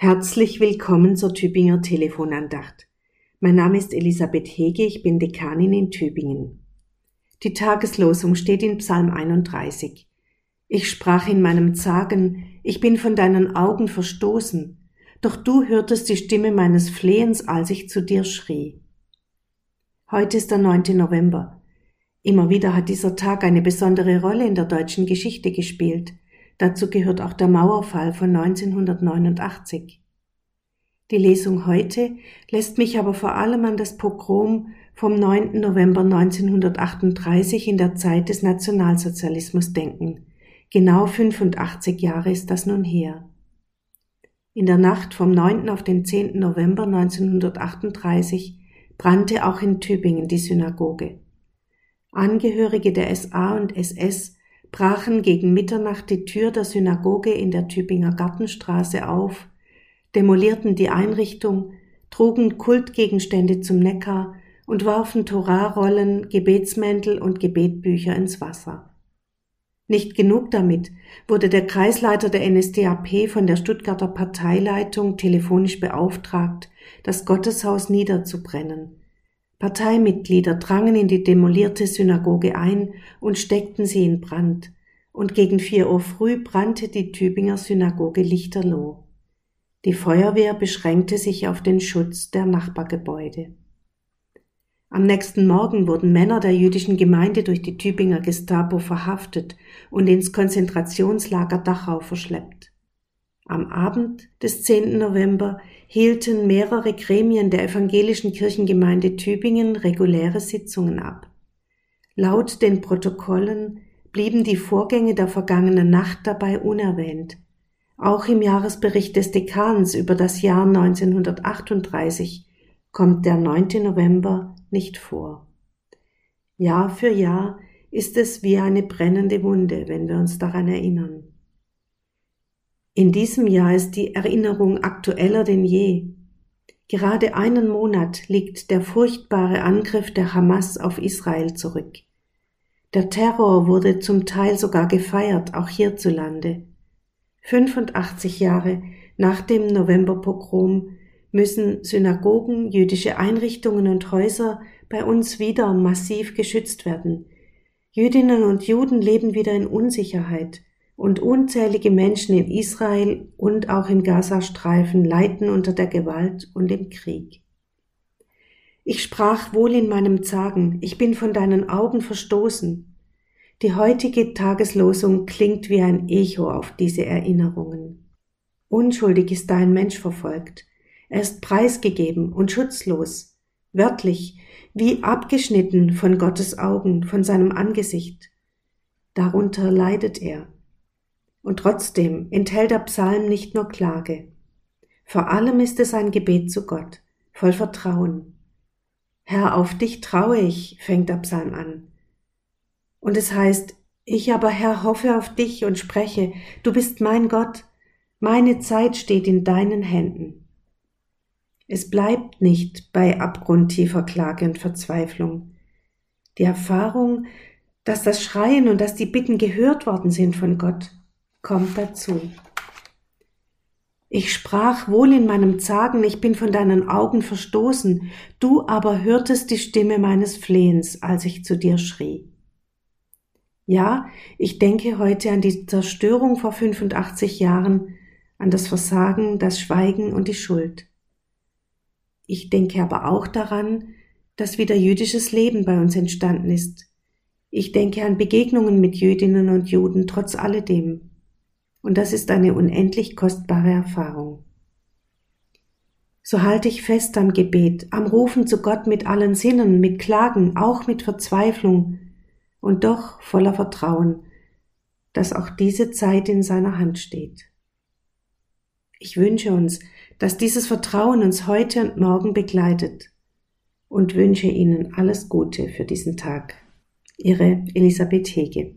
Herzlich willkommen zur Tübinger Telefonandacht. Mein Name ist Elisabeth Hege, ich bin Dekanin in Tübingen. Die Tageslosung steht in Psalm 31. Ich sprach in meinem Zagen, ich bin von deinen Augen verstoßen, doch du hörtest die Stimme meines Flehens, als ich zu dir schrie. Heute ist der 9. November. Immer wieder hat dieser Tag eine besondere Rolle in der deutschen Geschichte gespielt – Dazu gehört auch der Mauerfall von 1989. Die Lesung heute lässt mich aber vor allem an das Pogrom vom 9. November 1938 in der Zeit des Nationalsozialismus denken. Genau 85 Jahre ist das nun her. In der Nacht vom 9. auf den 10. November 1938 brannte auch in Tübingen die Synagoge. Angehörige der SA und SS brachen gegen Mitternacht die Tür der Synagoge in der Tübinger Gartenstraße auf, demolierten die Einrichtung, trugen Kultgegenstände zum Neckar und warfen Torarollen, Gebetsmäntel und Gebetbücher ins Wasser. Nicht genug damit wurde der Kreisleiter der NSDAP von der Stuttgarter Parteileitung telefonisch beauftragt, das Gotteshaus niederzubrennen, Parteimitglieder drangen in die demolierte Synagoge ein und steckten sie in Brand, und gegen vier Uhr früh brannte die Tübinger Synagoge lichterloh. Die Feuerwehr beschränkte sich auf den Schutz der Nachbargebäude. Am nächsten Morgen wurden Männer der jüdischen Gemeinde durch die Tübinger Gestapo verhaftet und ins Konzentrationslager Dachau verschleppt. Am Abend des 10. November hielten mehrere Gremien der evangelischen Kirchengemeinde Tübingen reguläre Sitzungen ab. Laut den Protokollen blieben die Vorgänge der vergangenen Nacht dabei unerwähnt. Auch im Jahresbericht des Dekans über das Jahr 1938 kommt der 9. November nicht vor. Jahr für Jahr ist es wie eine brennende Wunde, wenn wir uns daran erinnern. In diesem Jahr ist die Erinnerung aktueller denn je. Gerade einen Monat liegt der furchtbare Angriff der Hamas auf Israel zurück. Der Terror wurde zum Teil sogar gefeiert, auch hierzulande. 85 Jahre nach dem Novemberpogrom müssen Synagogen, jüdische Einrichtungen und Häuser bei uns wieder massiv geschützt werden. Jüdinnen und Juden leben wieder in Unsicherheit und unzählige Menschen in Israel und auch im Gazastreifen leiden unter der Gewalt und dem Krieg. Ich sprach wohl in meinem Zagen, ich bin von deinen Augen verstoßen. Die heutige Tageslosung klingt wie ein Echo auf diese Erinnerungen. Unschuldig ist dein Mensch verfolgt. Er ist preisgegeben und schutzlos, wörtlich, wie abgeschnitten von Gottes Augen, von seinem Angesicht. Darunter leidet er. Und trotzdem enthält der Psalm nicht nur Klage. Vor allem ist es ein Gebet zu Gott, voll Vertrauen. Herr, auf dich traue ich, fängt der Psalm an. Und es heißt, ich aber, Herr, hoffe auf dich und spreche, du bist mein Gott, meine Zeit steht in deinen Händen. Es bleibt nicht bei abgrundtiefer Klage und Verzweiflung. Die Erfahrung, dass das Schreien und dass die Bitten gehört worden sind von Gott, kommt dazu. Ich sprach wohl in meinem Zagen, ich bin von deinen Augen verstoßen, du aber hörtest die Stimme meines Flehens, als ich zu dir schrie. Ja, ich denke heute an die Zerstörung vor 85 Jahren, an das Versagen, das Schweigen und die Schuld. Ich denke aber auch daran, dass wieder jüdisches Leben bei uns entstanden ist. Ich denke an Begegnungen mit Jüdinnen und Juden trotz alledem. Und das ist eine unendlich kostbare Erfahrung. So halte ich fest am Gebet, am Rufen zu Gott mit allen Sinnen, mit Klagen, auch mit Verzweiflung und doch voller Vertrauen, dass auch diese Zeit in seiner Hand steht. Ich wünsche uns, dass dieses Vertrauen uns heute und morgen begleitet und wünsche Ihnen alles Gute für diesen Tag. Ihre Elisabeth Hege